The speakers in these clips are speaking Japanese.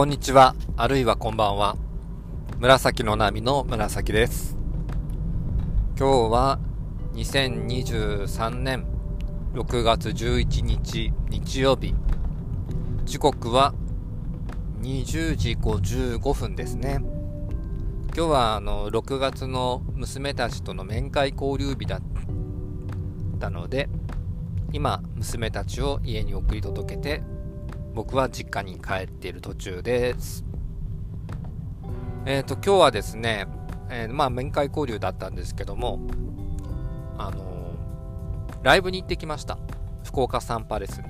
こんにちは、あるいはこんばんは。紫の波の紫です。今日は2023年6月11日日曜日。時刻は20時55分ですね。今日はあの6月の娘たちとの面会交流日だったので、今娘たちを家に送り届けて僕は実家に帰っている途中です。えっ、ー、と、今日はですね、えー、まあ、面会交流だったんですけども、あのー、ライブに行ってきました。福岡サンパレスに。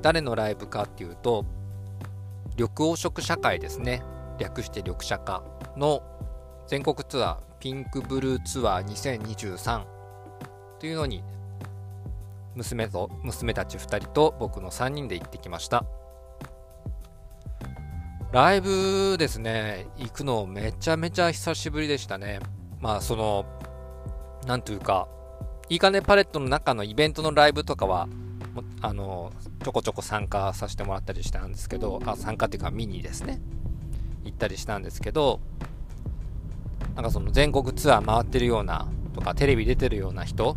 誰のライブかっていうと、緑黄色社会ですね。略して緑社化の全国ツアー、ピンクブルーツアー2023というのに娘と娘たち2人と僕の3人で行ってきました。ライブですね。行くのめちゃめちゃ久しぶりでしたね。まあそのなんというかいいかねパレットの中のイベントのライブとかはあのちょこちょこ参加させてもらったりしたんですけどあ参加っていうか見にですね。行ったりしたんですけどなんかその全国ツアー回ってるようなとかテレビ出てるような人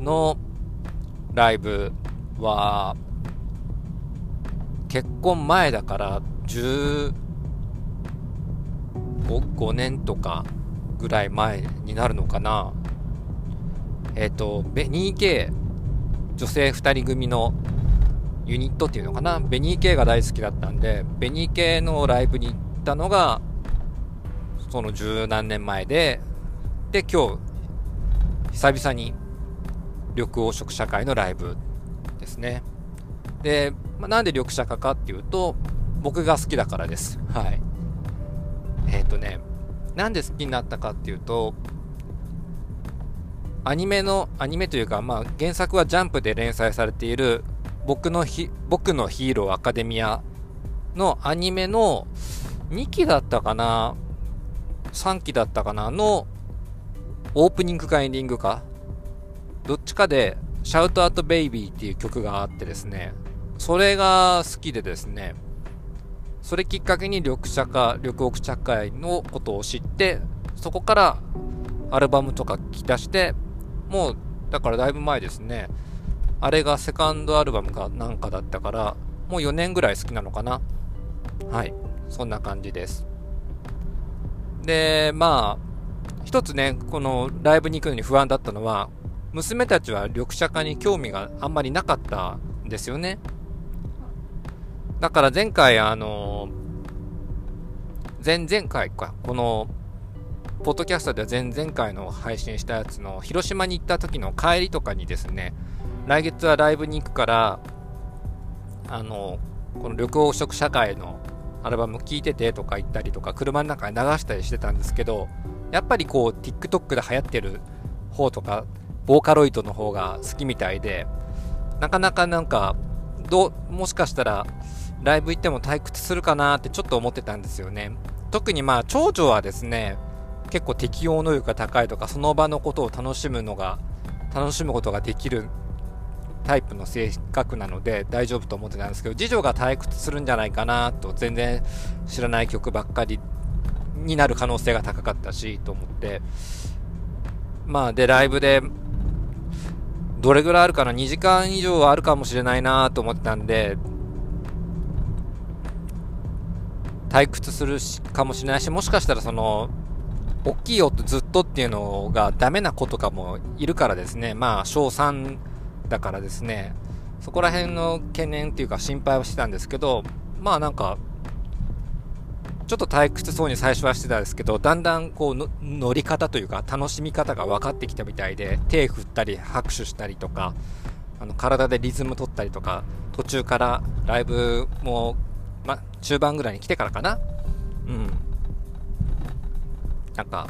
のライブは結婚前だから15年とかぐらい前になるのかな。えっ、ー、と 2K 女性2人組のユニットっていうのかな。ベニー系が大好きだったんでベニー系のライブに行ったのがその十何年前でで今日久々に緑黄色社会のライブですね。で、まあ、なんで緑社化かっていうと、僕が好きだからです。はい。えっ、ー、とね、なんで好きになったかっていうと、アニメの、アニメというか、まあ、原作はジャンプで連載されている、僕のひ、僕のヒーローアカデミアのアニメの2期だったかな ?3 期だったかなのオープニングかエンディングかどっちかで、シャウトアウトベイビーっていう曲があってですね、それが好きでですね、それきっかけに緑茶化、緑黄茶会のことを知って、そこからアルバムとか聴き出して、もう、だからだいぶ前ですね、あれがセカンドアルバムかなんかだったから、もう4年ぐらい好きなのかな。はい。そんな感じです。で、まあ、一つね、このライブに行くのに不安だったのは、娘たちは緑茶化に興味があんまりなかったんですよね。だから前回、あの、前々回か、この、ポッドキャストでは前々回の配信したやつの、広島に行った時の帰りとかにですね、来月はライブに行くから、あの、この緑黄色社会のアルバム聴いててとか言ったりとか、車の中に流したりしてたんですけど、やっぱりこう、TikTok で流行ってる方とか、ボーカロイドの方が好きみたいで、なかなかなんか、どう、もしかしたら、ライブ行っても退屈するかなってちょっと思ってたんですよね。特にまあ、長女はですね、結構適応能力が高いとか、その場のことを楽しむのが、楽しむことができるタイプの性格なので大丈夫と思ってたんですけど、次女が退屈するんじゃないかなと、全然知らない曲ばっかりになる可能性が高かったし、と思って、まあ、で、ライブでどれぐらいあるかな ?2 時間以上はあるかもしれないなと思ってたんで、退屈するかもしれないし、もしかしたらその、大きい音ずっとっていうのがダメな子とかもいるからですね。まあ、小3だからですね。そこら辺の懸念っていうか心配はしてたんですけど、まあなんか、ちょっと退屈そうに最初はしてたんですけど、だんだんこう乗り方というか楽しみ方が分かってきたみたいで、手振ったり拍手したりとか、あの体でリズム取ったりとか、途中からライブも、ま、中盤ぐらいに来てからかなうん。なんか、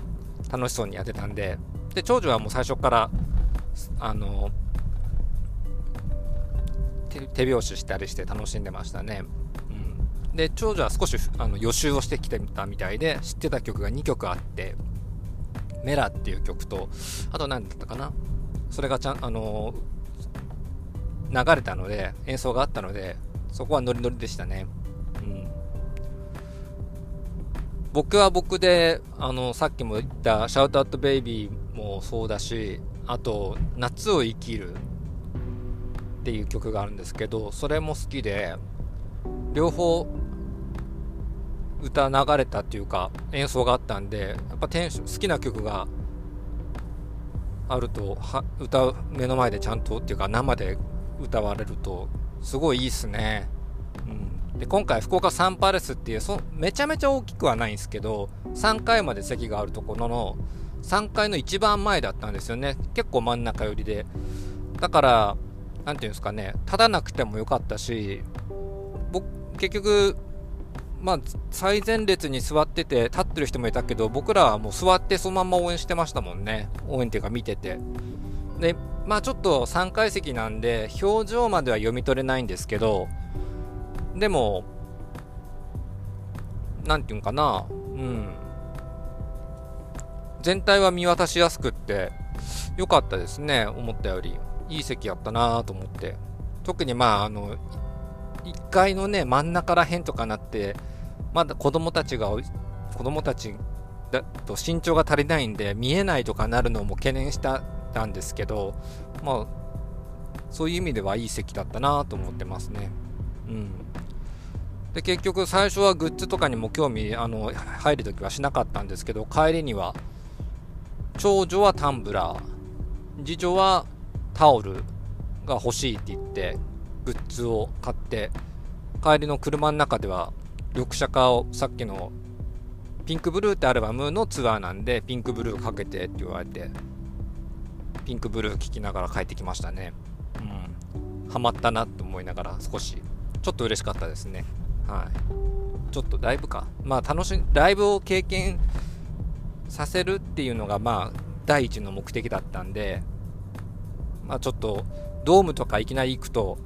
楽しそうにやってたんで、で、長女はもう最初から、あの、手拍子したりして楽しんでましたね。で、長女は少しあの予習をしてきてたみたいで、知ってた曲が2曲あって、メラっていう曲と、あと何だったかなそれがちゃん、あのー、流れたので、演奏があったので、そこはノリノリでしたね。うん僕は僕で、あの、さっきも言ったシャウトアットベイビーもそうだし、あと、夏を生きるっていう曲があるんですけど、それも好きで、両方歌流れたっていうか演奏があったんで、やっぱテンション、好きな曲があると、は歌う、目の前でちゃんとっていうか生で歌われると、すごいいいっすね。うん。で、今回福岡サンパレスっていう、そめちゃめちゃ大きくはないんですけど、3階まで席があるところの、3階の一番前だったんですよね。結構真ん中寄りで。だから、なんていうんですかね、立たなくてもよかったし、僕、結局、まあ、最前列に座ってて、立ってる人もいたけど、僕らはもう座ってそのまま応援してましたもんね。応援っていうか見てて。で、まあちょっと3階席なんで、表情までは読み取れないんですけど、でも、なんていうんかな、うん。全体は見渡しやすくって、良かったですね、思ったより。いい席やったなと思って。特にまあ、あの、1階のね、真ん中ら辺とかなって、まだ子供たちが、子供たちだと身長が足りないんで、見えないとかなるのも懸念したたんですけど、まあ、そういう意味ではいい席だったなと思ってますね。うん。で、結局最初はグッズとかにも興味、あの、入るときはしなかったんですけど、帰りには、長女はタンブラー、次女はタオルが欲しいって言って、グッズを買って、帰りの車の中では、緑茶化をさっきのピンクブルーってアルバムのツアーなんで、ピンクブルーかけてって言われて、ピンクブルー聴きながら帰ってきましたね。うん。ハマったなと思いながら少し、ちょっと嬉しかったですね。はい。ちょっとライブか。まあ楽しん、ライブを経験させるっていうのがまあ第一の目的だったんで、まあちょっとドームとかいきなり行くと、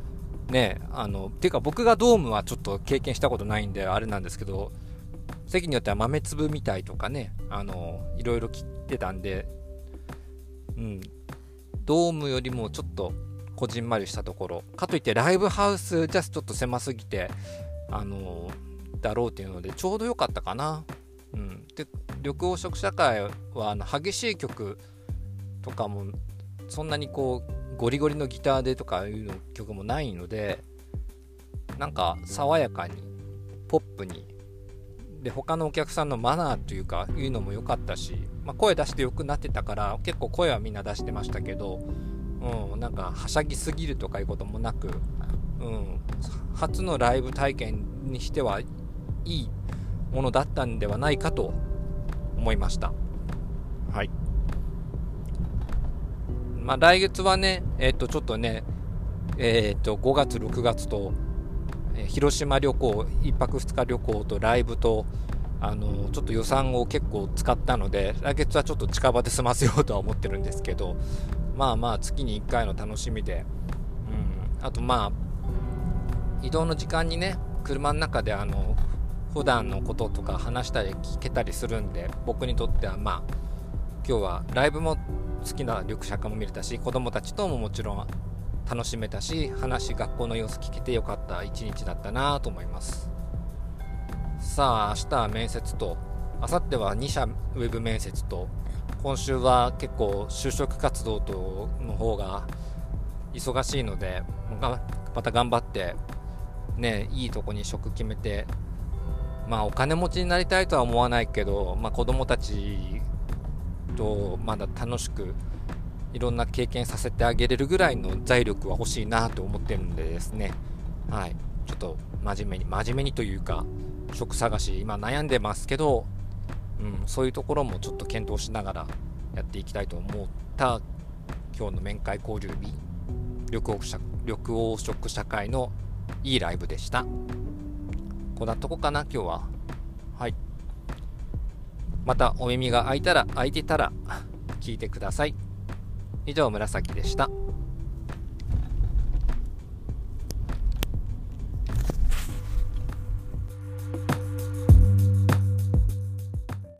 ね、あの、っていうか僕がドームはちょっと経験したことないんであれなんですけど、席によっては豆粒みたいとかね、あの、いろいろ切ってたんで、うん、ドームよりもちょっとこじんまりしたところ、かといってライブハウスじゃちょっと狭すぎて、あのだろうっていうので、ちょうど良かったかな。うん。で、緑黄色社会はあの激しい曲とかもそんなにこうゴリゴリのギターでとかいうの曲もないのでなんか爽やかにポップにで他のお客さんのマナーというかいうのも良かったし、まあ、声出して良くなってたから結構声はみんな出してましたけど、うん、なんかはしゃぎすぎるとかいうこともなく、うん、初のライブ体験にしてはいいものだったんではないかと思いました。はい。まあ、来月はね、えっ、と、ちょっとね、えっ、と、5月、6月と、え広島旅行、1泊2日旅行とライブと、あのちょっと予算を結構使ったので、来月はちょっと近場で済ませようとは思ってるんですけど、まあまあ、月に1回の楽しみで、うん、あとまあ、移動の時間にね、車の中であの普段のこととか話したり聞けたりするんで僕にとってはまあ今日はライブも好きな緑茶化も見れたし子供たちとももちろん楽しめたし話学校の様子聞けてよかった一日だったなと思います。さあ明日は面接と明後日は2社ウェブ面接と今週は結構就職活動との方が忙しいのでまた頑張ってねいいとこに職決めてまあお金持ちになりたいとは思わないけど、まあ、子供たちとまだ楽しくいろんな経験させてあげれるぐらいの財力は欲しいなと思ってるんでですね、はい、ちょっと真面目に、真面目にというか、職探し、今悩んでますけど、うん、そういうところもちょっと検討しながらやっていきたいと思った今日の面会交流日、緑黄色緑黄色社会のいいライブでした。こんなとこかな、今日は。はい。またお耳が開いたら、開いてたら、聞いてください。以上、紫でした。